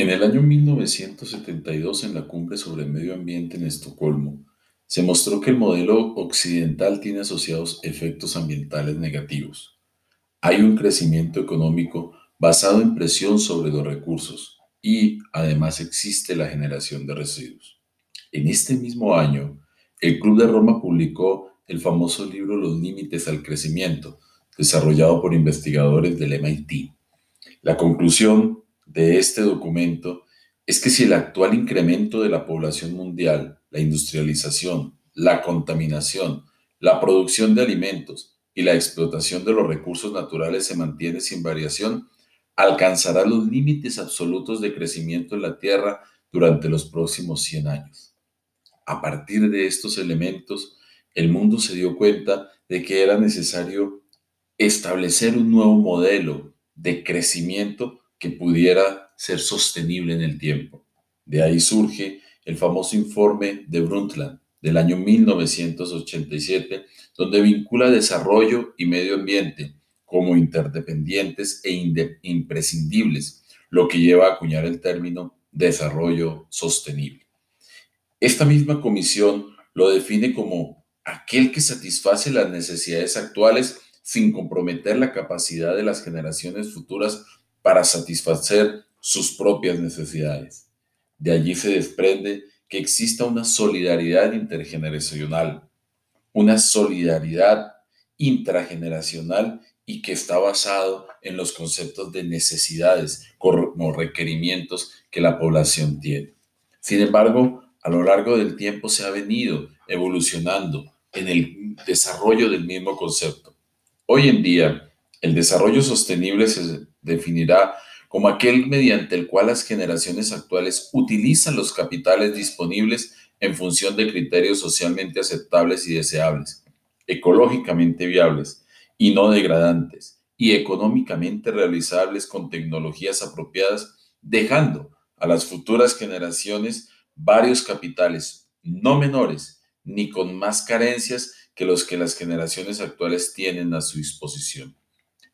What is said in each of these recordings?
En el año 1972, en la cumbre sobre el medio ambiente en Estocolmo, se mostró que el modelo occidental tiene asociados efectos ambientales negativos. Hay un crecimiento económico basado en presión sobre los recursos y además existe la generación de residuos. En este mismo año, el Club de Roma publicó el famoso libro Los Límites al Crecimiento, desarrollado por investigadores del MIT. La conclusión de este documento es que si el actual incremento de la población mundial, la industrialización, la contaminación, la producción de alimentos y la explotación de los recursos naturales se mantiene sin variación, alcanzará los límites absolutos de crecimiento en la Tierra durante los próximos 100 años. A partir de estos elementos, el mundo se dio cuenta de que era necesario establecer un nuevo modelo de crecimiento que pudiera ser sostenible en el tiempo. De ahí surge el famoso informe de Brundtland del año 1987, donde vincula desarrollo y medio ambiente como interdependientes e imprescindibles, lo que lleva a acuñar el término desarrollo sostenible. Esta misma comisión lo define como aquel que satisface las necesidades actuales sin comprometer la capacidad de las generaciones futuras para satisfacer sus propias necesidades. De allí se desprende que exista una solidaridad intergeneracional, una solidaridad intrageneracional y que está basado en los conceptos de necesidades como requerimientos que la población tiene. Sin embargo, a lo largo del tiempo se ha venido evolucionando en el desarrollo del mismo concepto. Hoy en día, el desarrollo sostenible se definirá como aquel mediante el cual las generaciones actuales utilizan los capitales disponibles en función de criterios socialmente aceptables y deseables, ecológicamente viables y no degradantes, y económicamente realizables con tecnologías apropiadas, dejando a las futuras generaciones varios capitales no menores ni con más carencias que los que las generaciones actuales tienen a su disposición.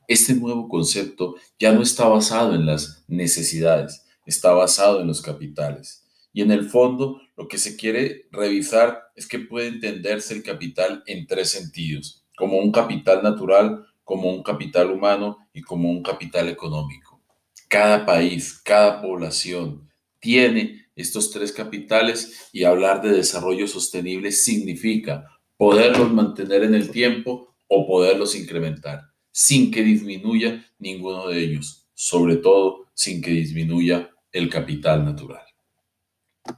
Este nuevo concepto ya no está basado en las necesidades, está basado en los capitales. Y en el fondo, lo que se quiere revisar es que puede entenderse el capital en tres sentidos, como un capital natural, como un capital humano y como un capital económico. Cada país, cada población tiene estos tres capitales y hablar de desarrollo sostenible significa poderlos mantener en el tiempo o poderlos incrementar sin que disminuya ninguno de ellos, sobre todo sin que disminuya el capital natural.